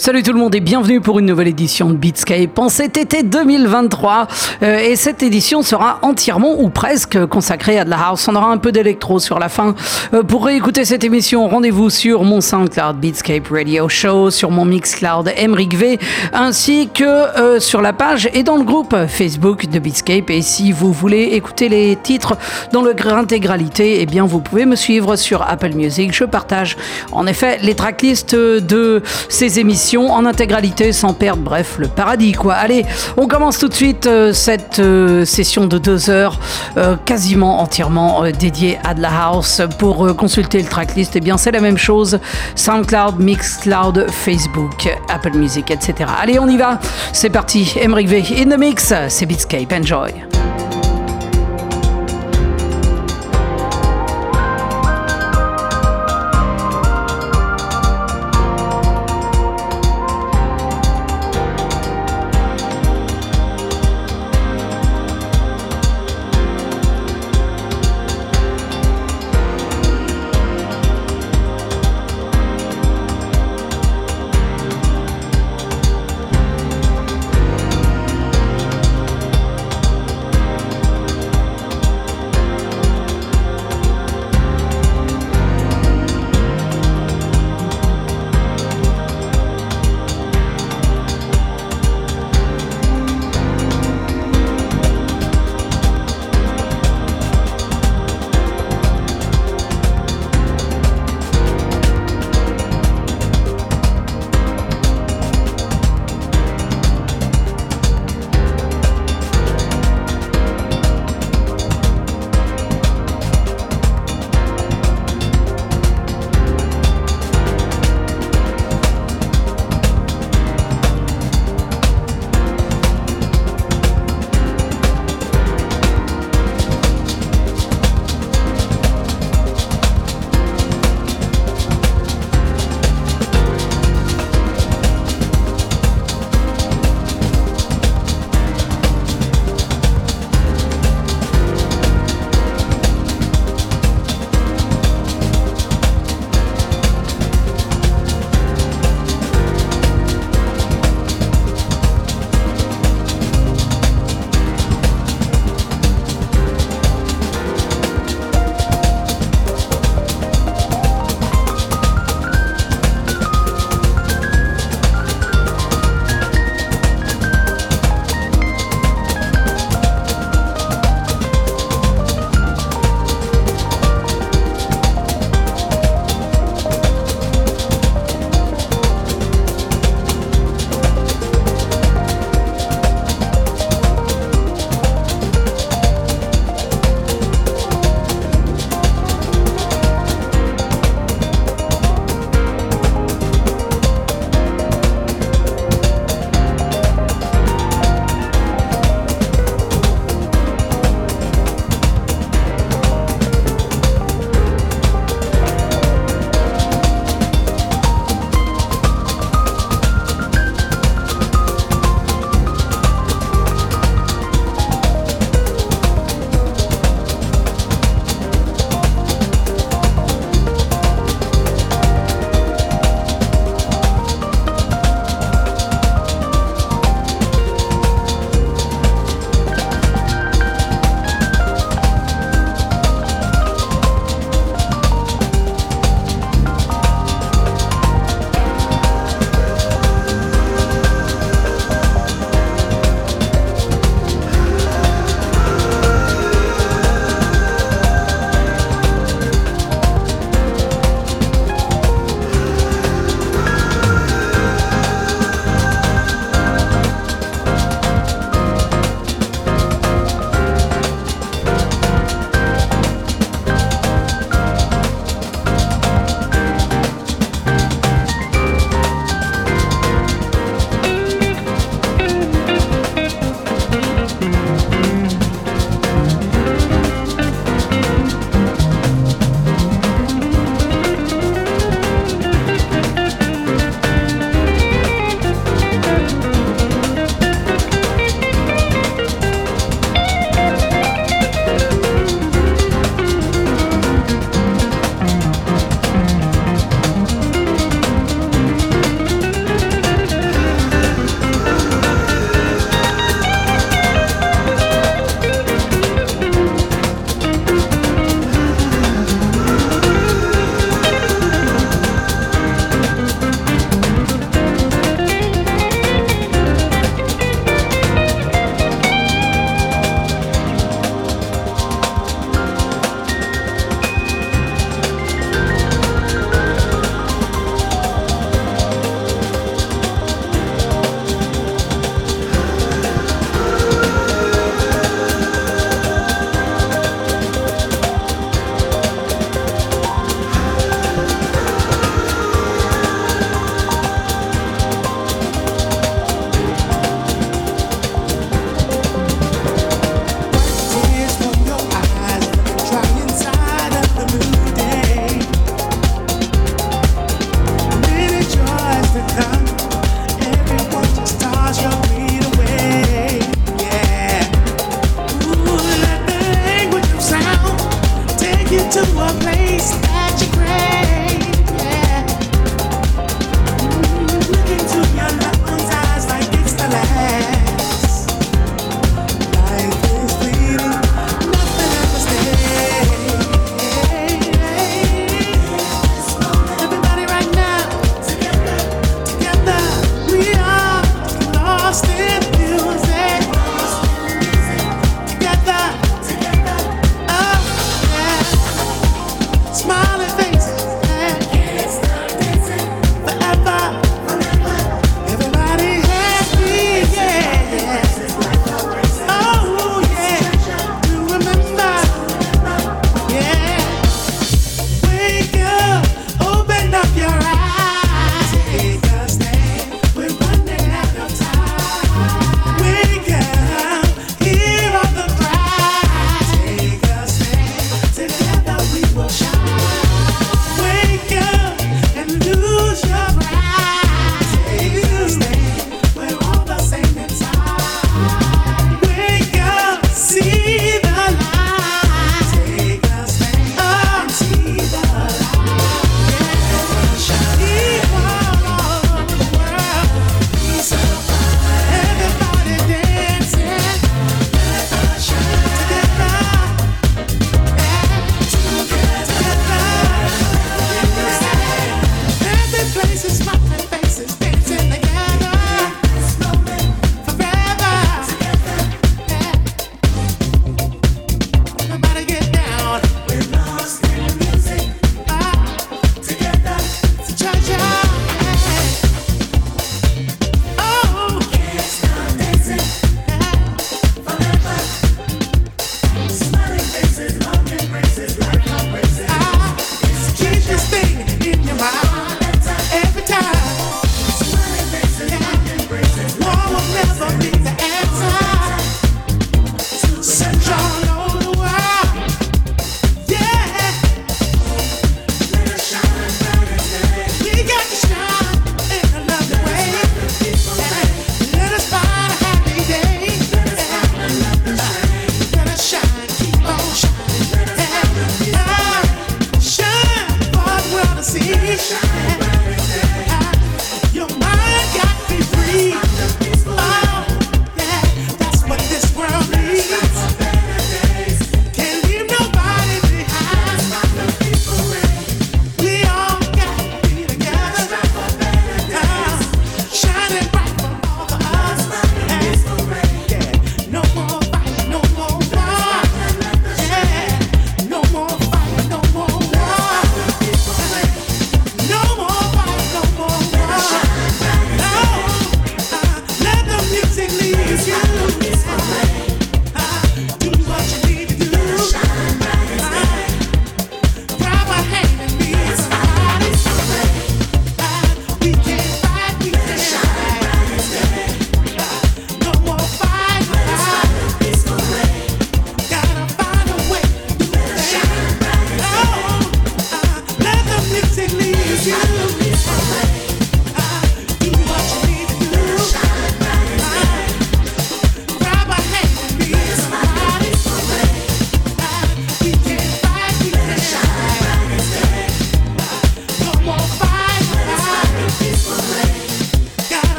Salut tout le monde et bienvenue pour une nouvelle édition de Beatscape en cet été 2023. Euh, et cette édition sera entièrement ou presque consacrée à de la house. On aura un peu d'électro sur la fin. Euh, pour réécouter cette émission, rendez-vous sur mon SoundCloud Beatscape Radio Show, sur mon Mixcloud Emric V, ainsi que euh, sur la page et dans le groupe Facebook de Beatscape. Et si vous voulez écouter les titres dans leur intégralité, eh bien vous pouvez me suivre sur Apple Music. Je partage en effet les tracklists de ces émissions en intégralité sans perdre, bref, le paradis quoi. Allez, on commence tout de suite euh, cette euh, session de deux heures euh, quasiment entièrement dédiée à de la house. Pour consulter le tracklist, et eh bien c'est la même chose. SoundCloud, Mixcloud, Facebook, Apple Music, etc. Allez, on y va. C'est parti. Emric V in the mix. C'est Beatscape. Enjoy.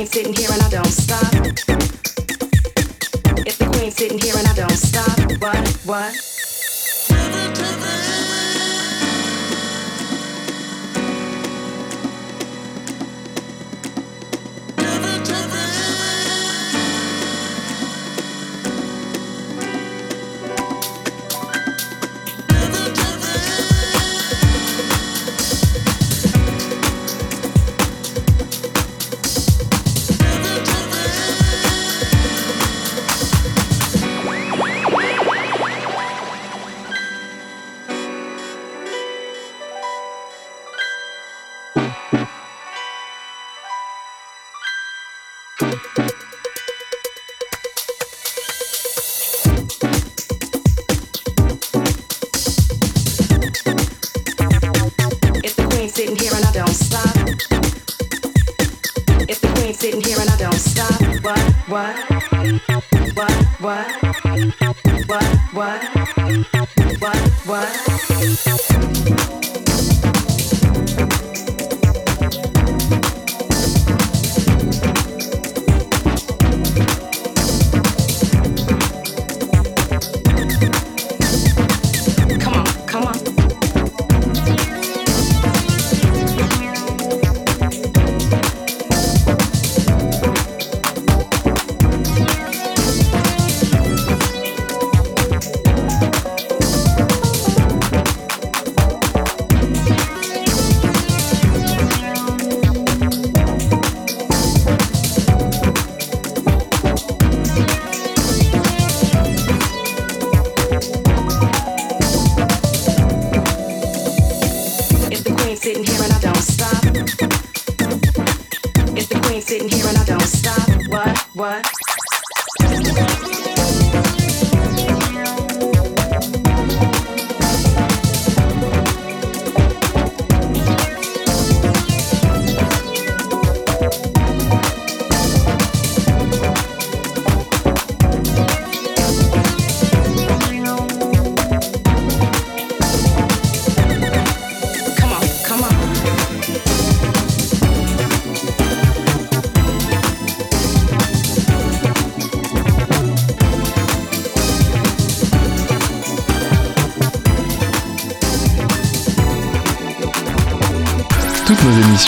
queen's sitting here and I don't stop, if the queen's sitting here and I don't stop, what, what?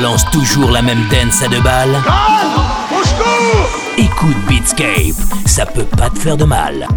balance toujours la même dance à deux balles, Écoute Beatscape, ça peut pas te faire de mal.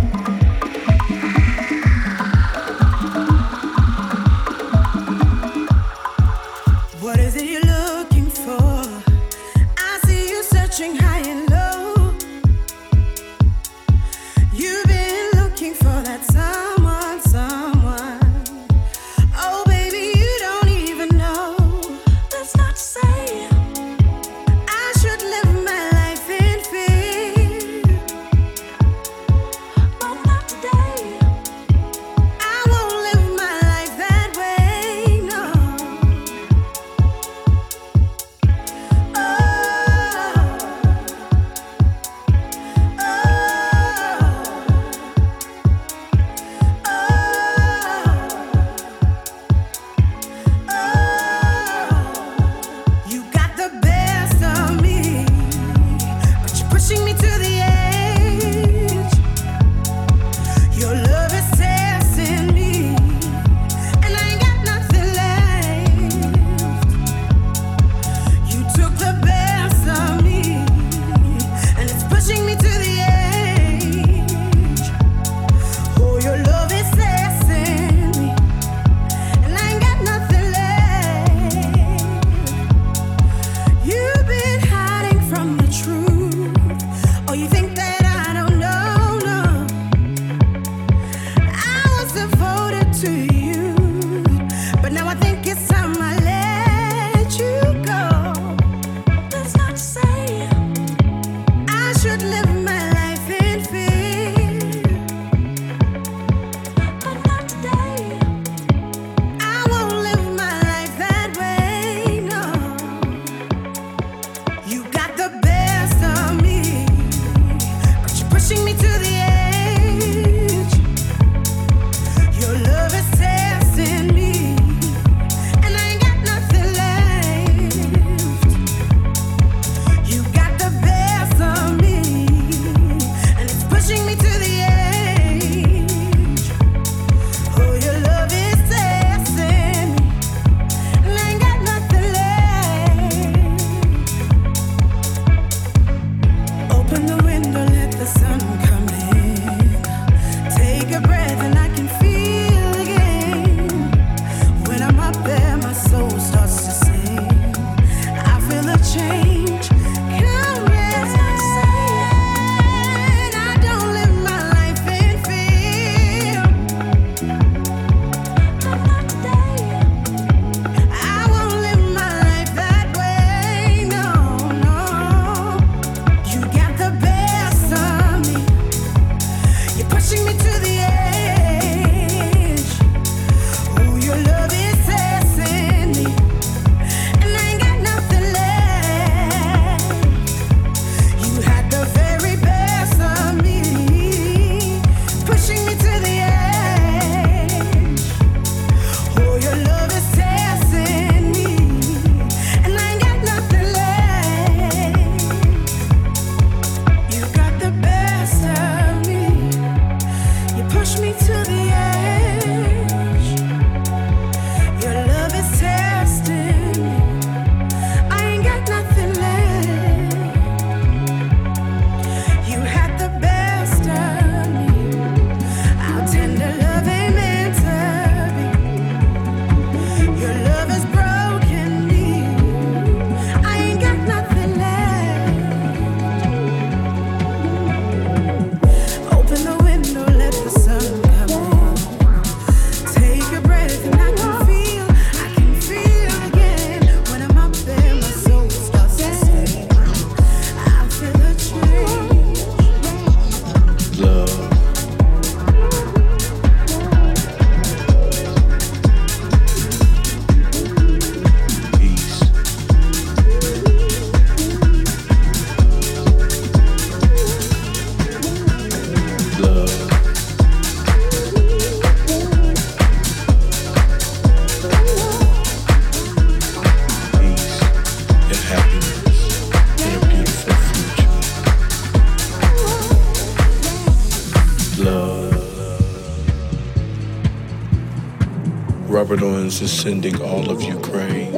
Is sending all of Ukraine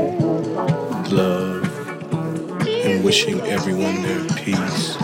love and wishing everyone their peace.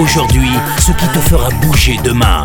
Aujourd'hui ce qui te fera bouger demain.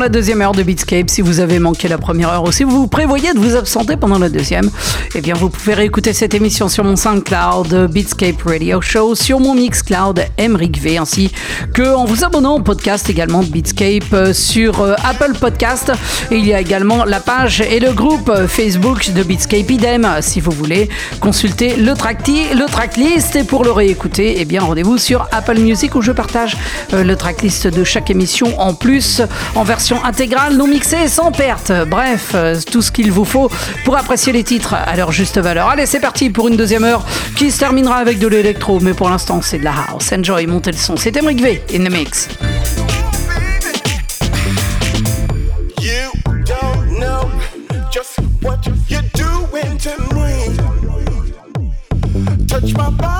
La deuxième heure de Beatscape. Si vous avez manqué la première heure ou si vous prévoyez de vous absenter pendant la deuxième, eh bien vous pouvez réécouter cette émission sur mon SoundCloud Beatscape Radio Show, sur mon Mixcloud Emric V, ainsi que en vous abonnant au podcast également de Beatscape euh, sur euh, Apple Podcast. Il y a également la page et le groupe Facebook de Beatscape idem. Si vous voulez consulter le, tracti- le tracklist et pour le réécouter, eh bien rendez-vous sur Apple Music où je partage euh, le tracklist de chaque émission en plus en version intégrale, non mixée, sans perte. Bref, euh, tout ce qu'il vous faut pour apprécier les titres à leur juste valeur. Allez, c'est parti pour une deuxième heure qui se terminera avec de l'électro, mais pour l'instant c'est de la house. Enjoy, montez le son. C'est Emric V in the mix. Touch my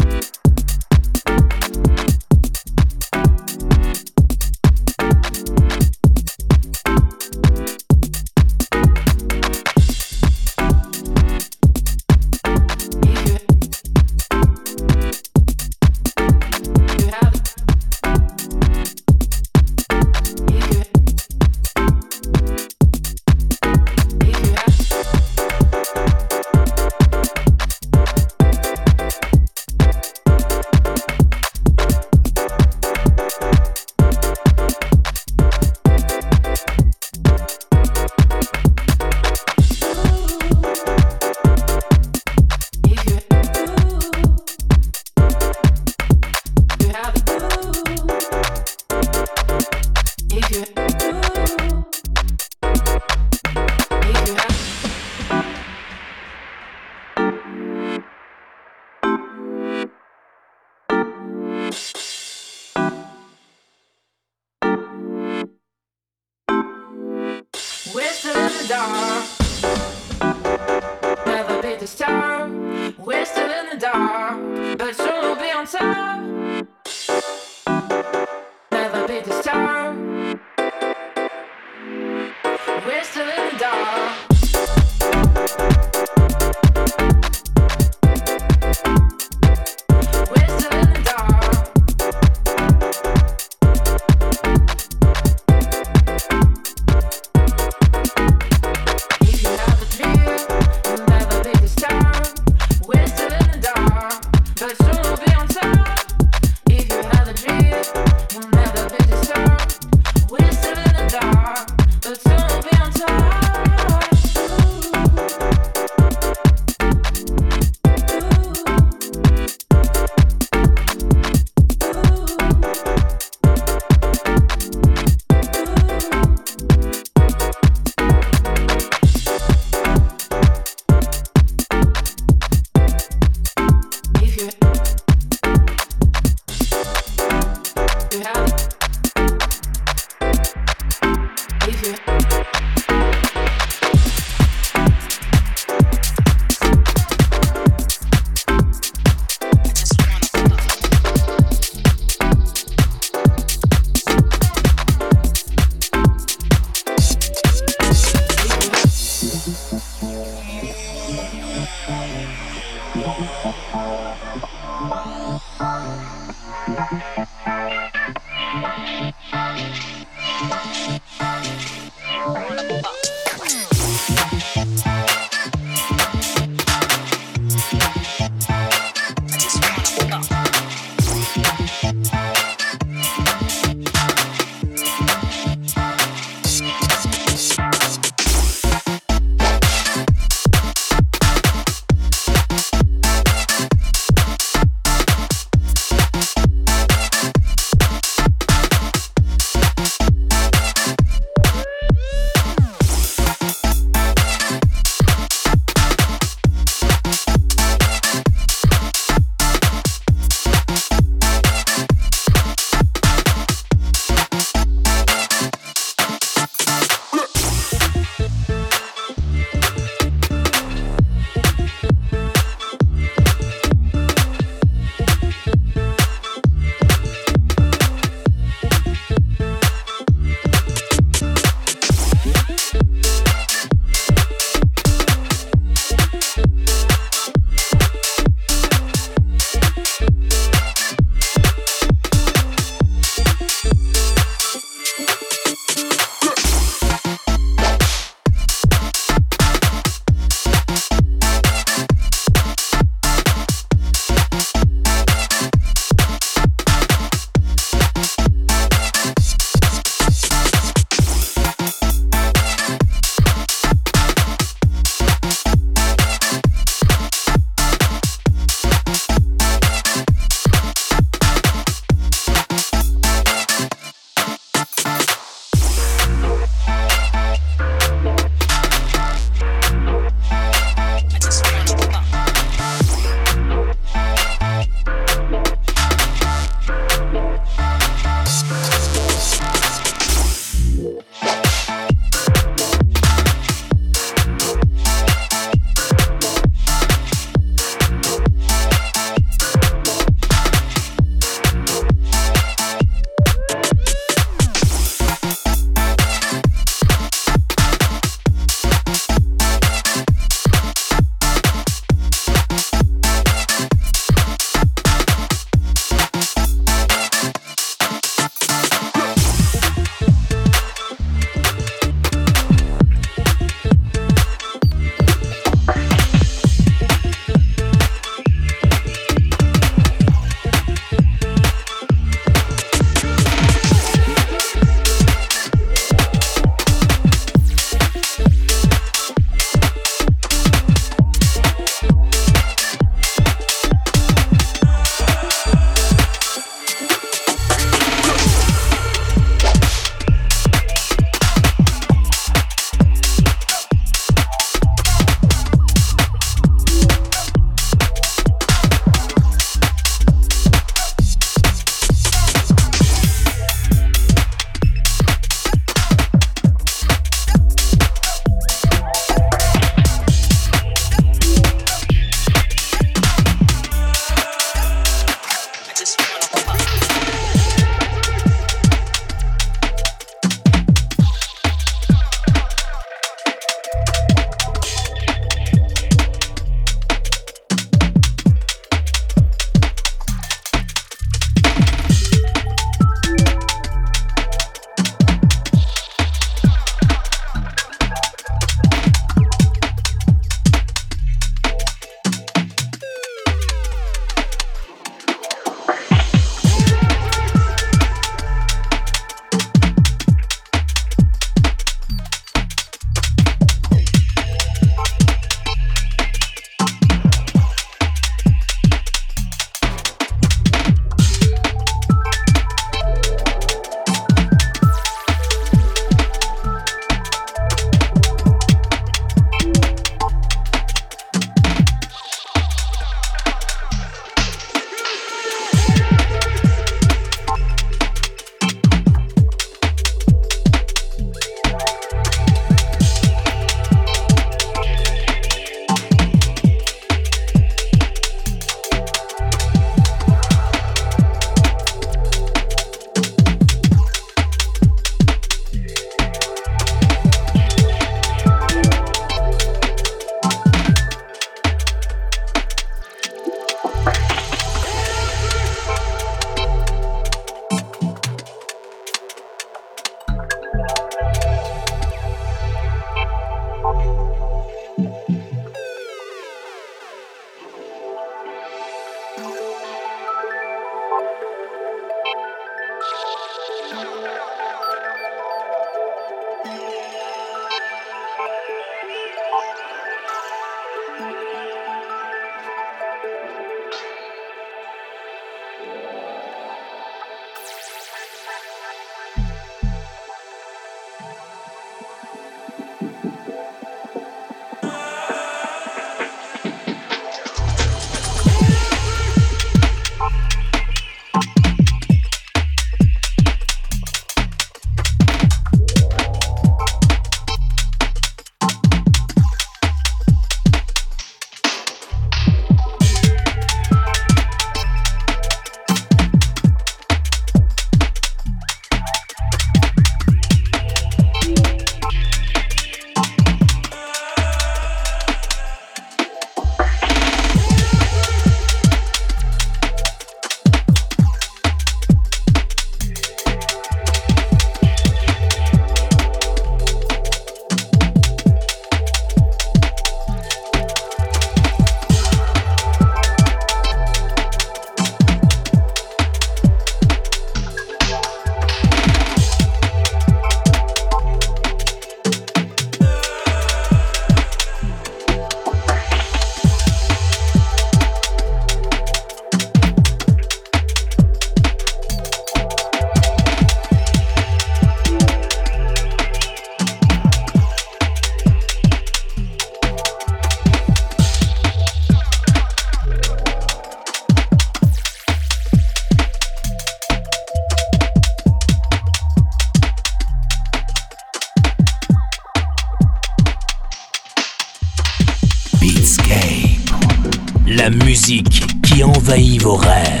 envahit vos rêves.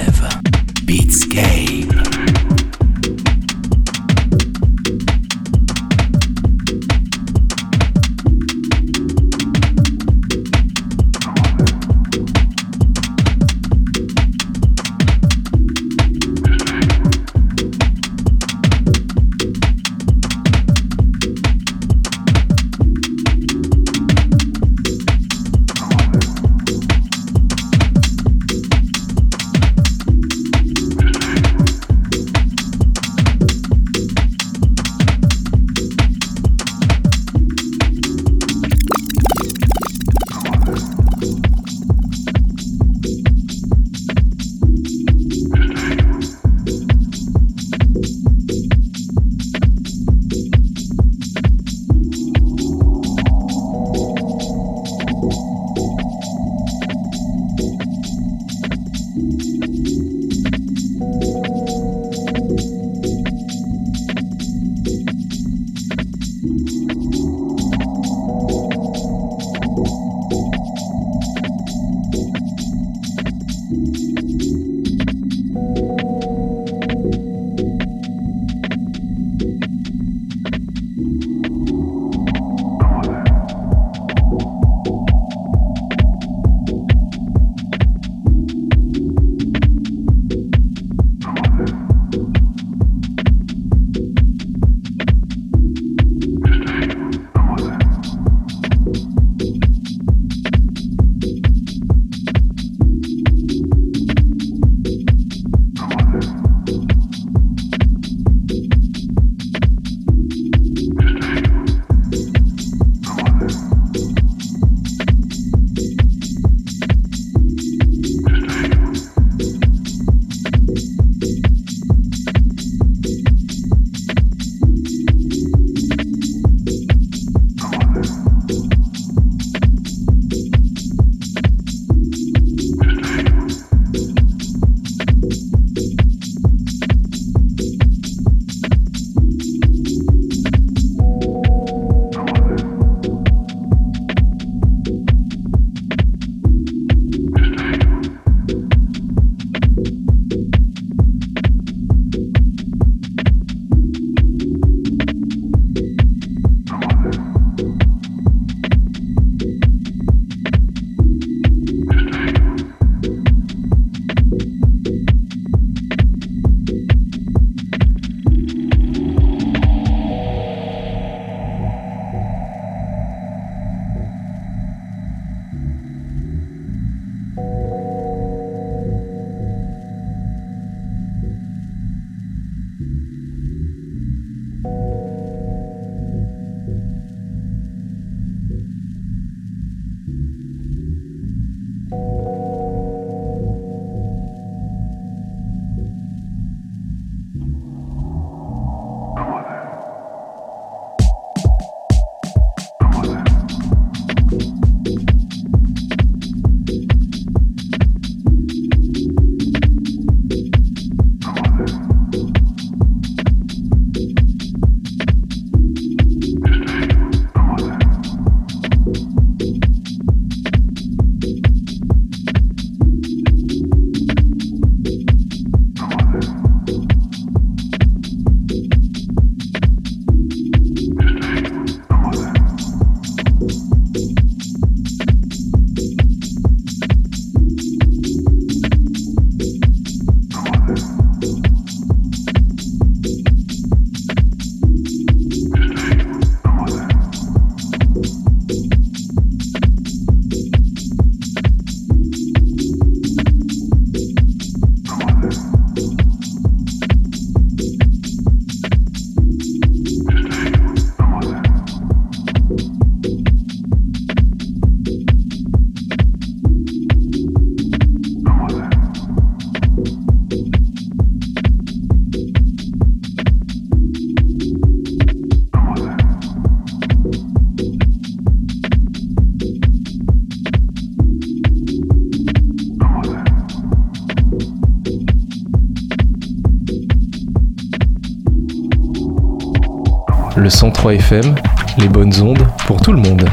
3FM, les bonnes ondes pour tout le monde.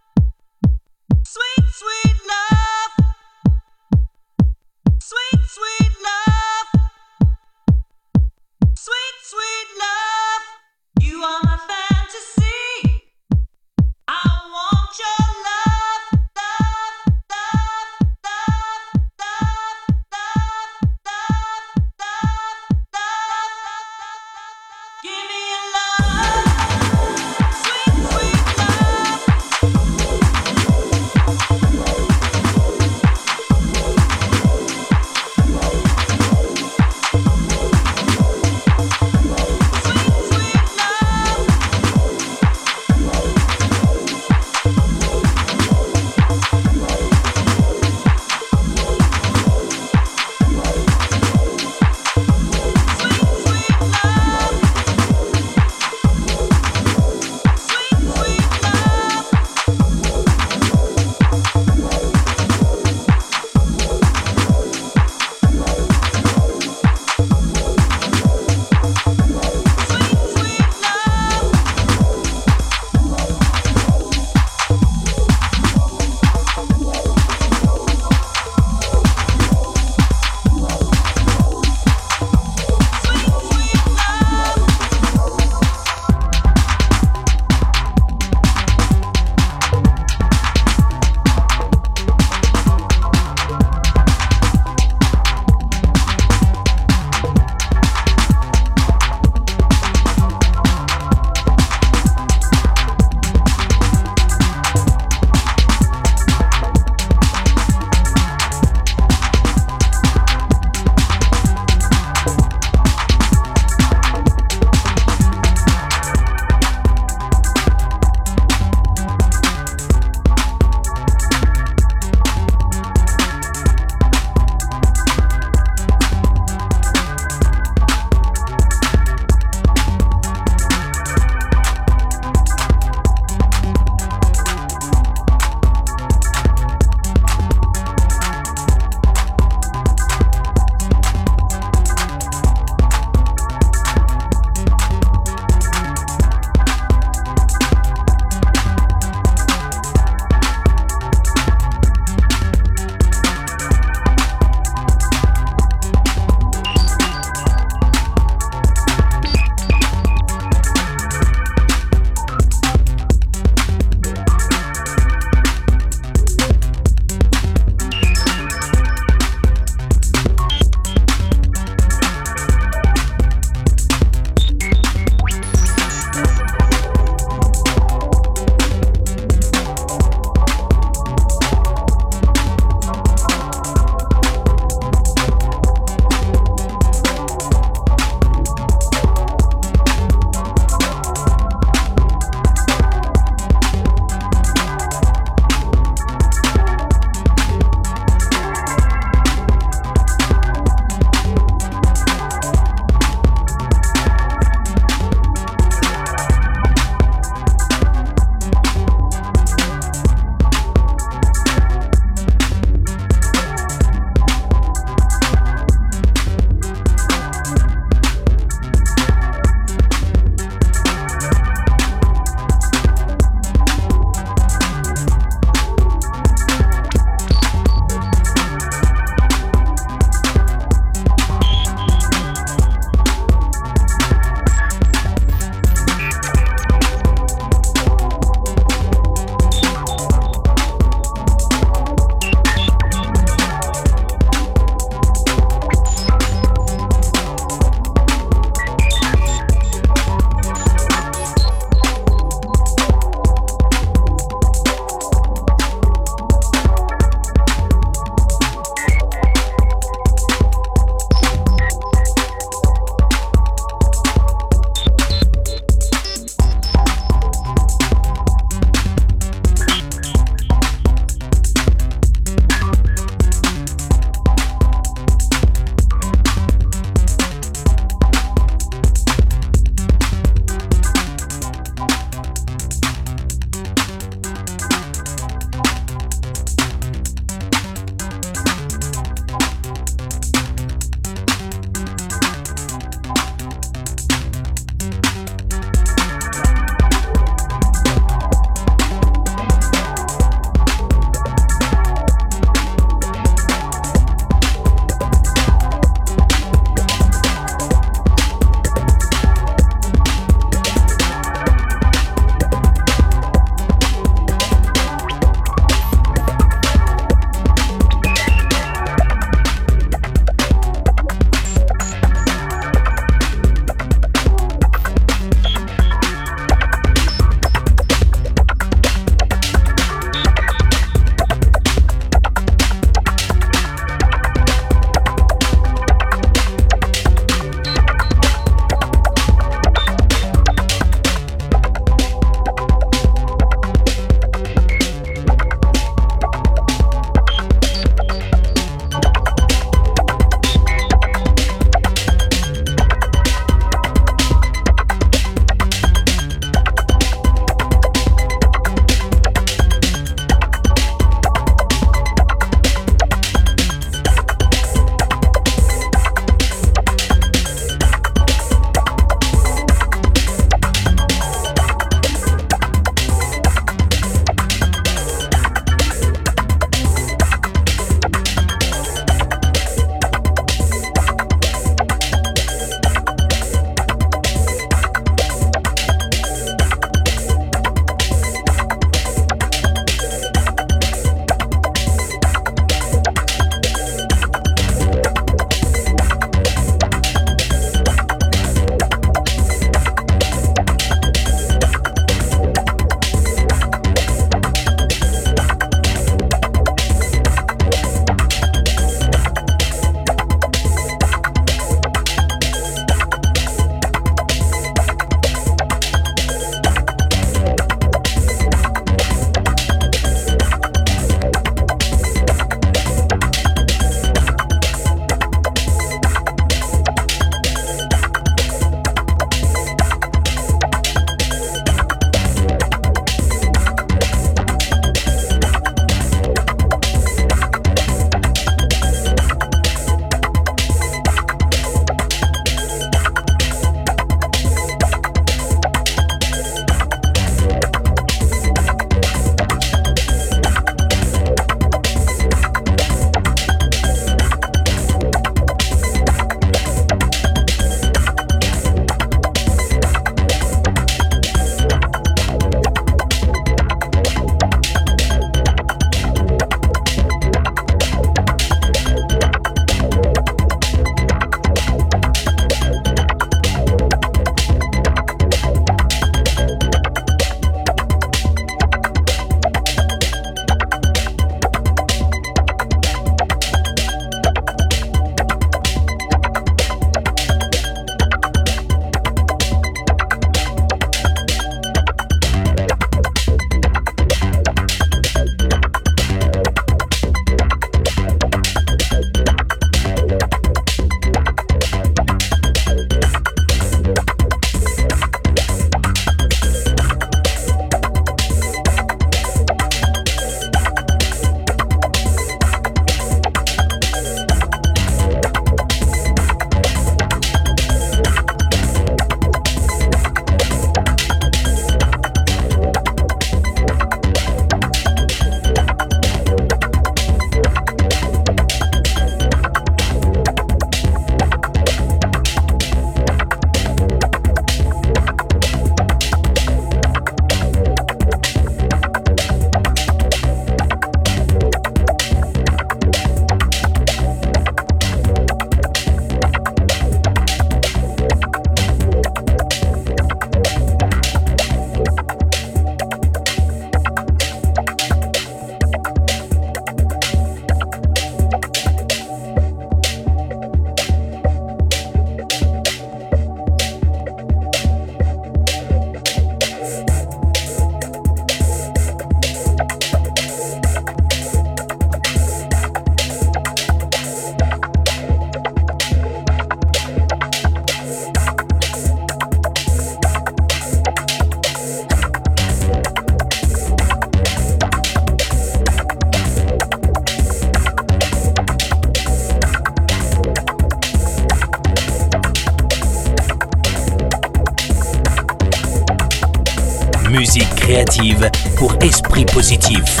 Pour esprit positif.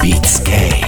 Beatscape.